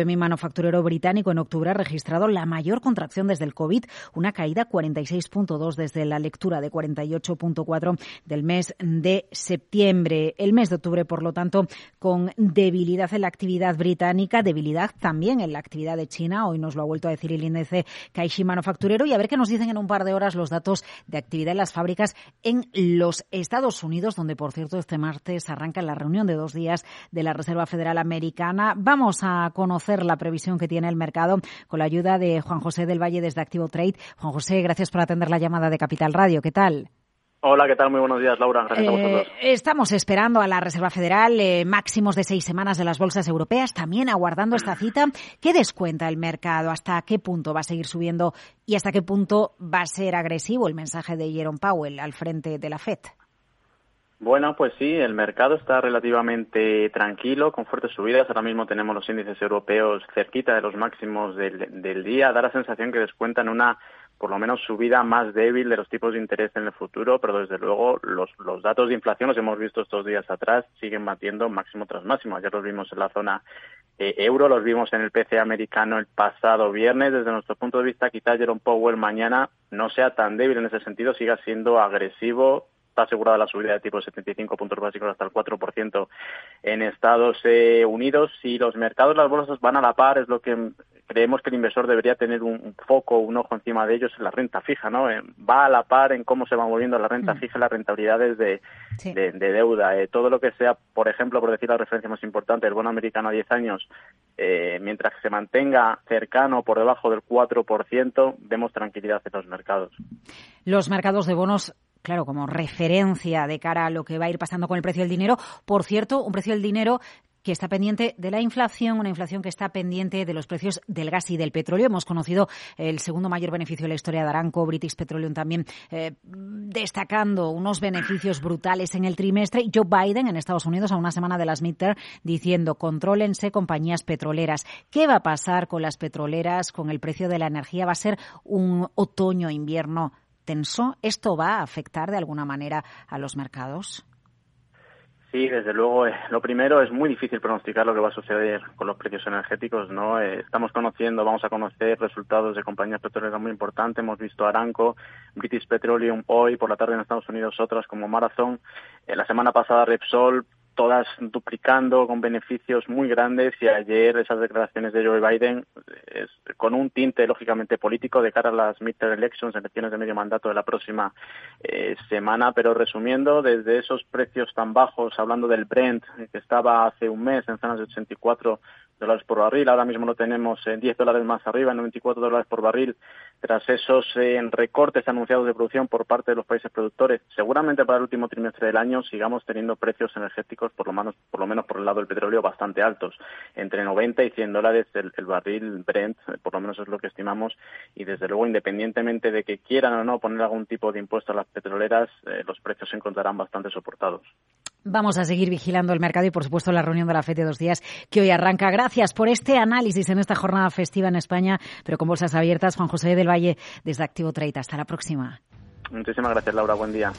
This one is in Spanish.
PMI manufacturero británico en octubre ha registrado la mayor contracción desde el COVID, una caída 46.2 desde la lectura de 48.4 del mes de septiembre. El mes de octubre, por lo tanto, con debilidad en la actividad británica, debilidad también en la actividad de China. Hoy nos lo ha vuelto a decir el índice Kaishi manufacturero y a ver qué nos dicen en un par de horas los datos de actividad en las fábricas en los Estados Unidos, donde, por cierto, este martes arranca la reunión de dos días de la Reserva Federal Americana. Vamos a conocer la previsión que tiene el mercado con la ayuda de Juan José del Valle desde Activo Trade. Juan José, gracias por atender la llamada de Capital Radio. ¿Qué tal? Hola, ¿qué tal? Muy buenos días, Laura. Gracias a vosotros. Eh, estamos esperando a la Reserva Federal eh, máximos de seis semanas de las bolsas europeas, también aguardando esta cita. ¿Qué descuenta el mercado? ¿Hasta qué punto va a seguir subiendo y hasta qué punto va a ser agresivo el mensaje de Jerome Powell al frente de la FED? Bueno, pues sí, el mercado está relativamente tranquilo, con fuertes subidas. Ahora mismo tenemos los índices europeos cerquita de los máximos del, día. Da la sensación que descuentan una por lo menos subida más débil de los tipos de interés en el futuro, pero desde luego los, los datos de inflación, los hemos visto estos días atrás, siguen batiendo máximo tras máximo. Ayer los vimos en la zona eh, euro, los vimos en el PC americano el pasado viernes. Desde nuestro punto de vista, quizás Jerome Powell mañana no sea tan débil en ese sentido, siga siendo agresivo está asegurada la subida de tipo de 75 puntos básicos hasta el 4% en Estados eh, Unidos. Si los mercados, las bolsas van a la par, es lo que creemos que el inversor debería tener un, foco, un ojo encima de ellos en la renta fija, ¿no? Eh, va a la par en cómo se va moviendo la renta mm. fija y las rentabilidades de, de, deuda. Eh, todo lo que sea, por ejemplo, por decir la referencia más importante, el bono americano a 10 años, mientras que se mantenga cercano por debajo del 4%, vemos tranquilidad en los mercados. Los mercados de bonos claro, como referencia de cara a lo que va a ir pasando con el precio del dinero. Por cierto, un precio del dinero que está pendiente de la inflación, una inflación que está pendiente de los precios del gas y del petróleo. Hemos conocido el segundo mayor beneficio de la historia de Aranco, British Petroleum también eh, destacando unos beneficios brutales en el trimestre. Joe Biden en Estados Unidos a una semana de las midterm diciendo contrólense compañías petroleras. ¿Qué va a pasar con las petroleras, con el precio de la energía? ¿Va a ser un otoño-invierno ¿Esto va a afectar de alguna manera a los mercados? Sí, desde luego. Eh, lo primero es muy difícil pronosticar lo que va a suceder con los precios energéticos. No, eh, estamos conociendo, vamos a conocer resultados de compañías petroleras muy importantes. Hemos visto Aranco, British Petroleum hoy por la tarde en Estados Unidos, otras como Marathon. Eh, la semana pasada Repsol todas duplicando con beneficios muy grandes y ayer esas declaraciones de Joe Biden es, con un tinte lógicamente político de cara a las midterm elections, elecciones de medio mandato de la próxima eh, semana, pero resumiendo desde esos precios tan bajos, hablando del Brent que estaba hace un mes en zonas de 84 dólares por barril. Ahora mismo lo tenemos en 10 dólares más arriba, en 94 dólares por barril, tras esos eh, recortes anunciados de producción por parte de los países productores. Seguramente para el último trimestre del año sigamos teniendo precios energéticos, por lo menos por, lo menos por el lado del petróleo, bastante altos, entre 90 y 100 dólares el, barril Brent, por lo menos es lo que estimamos. Y desde luego, independientemente de que quieran o no poner algún tipo de impuesto a las petroleras, eh, los precios se encontrarán bastante soportados. Vamos a seguir vigilando el mercado y, por supuesto, la reunión de la FED de dos días que hoy arranca. Gracias por este análisis en esta jornada festiva en España, pero con bolsas abiertas. Juan José del Valle, desde Activo Trade. Hasta la próxima. Muchísimas gracias, Laura. Buen día.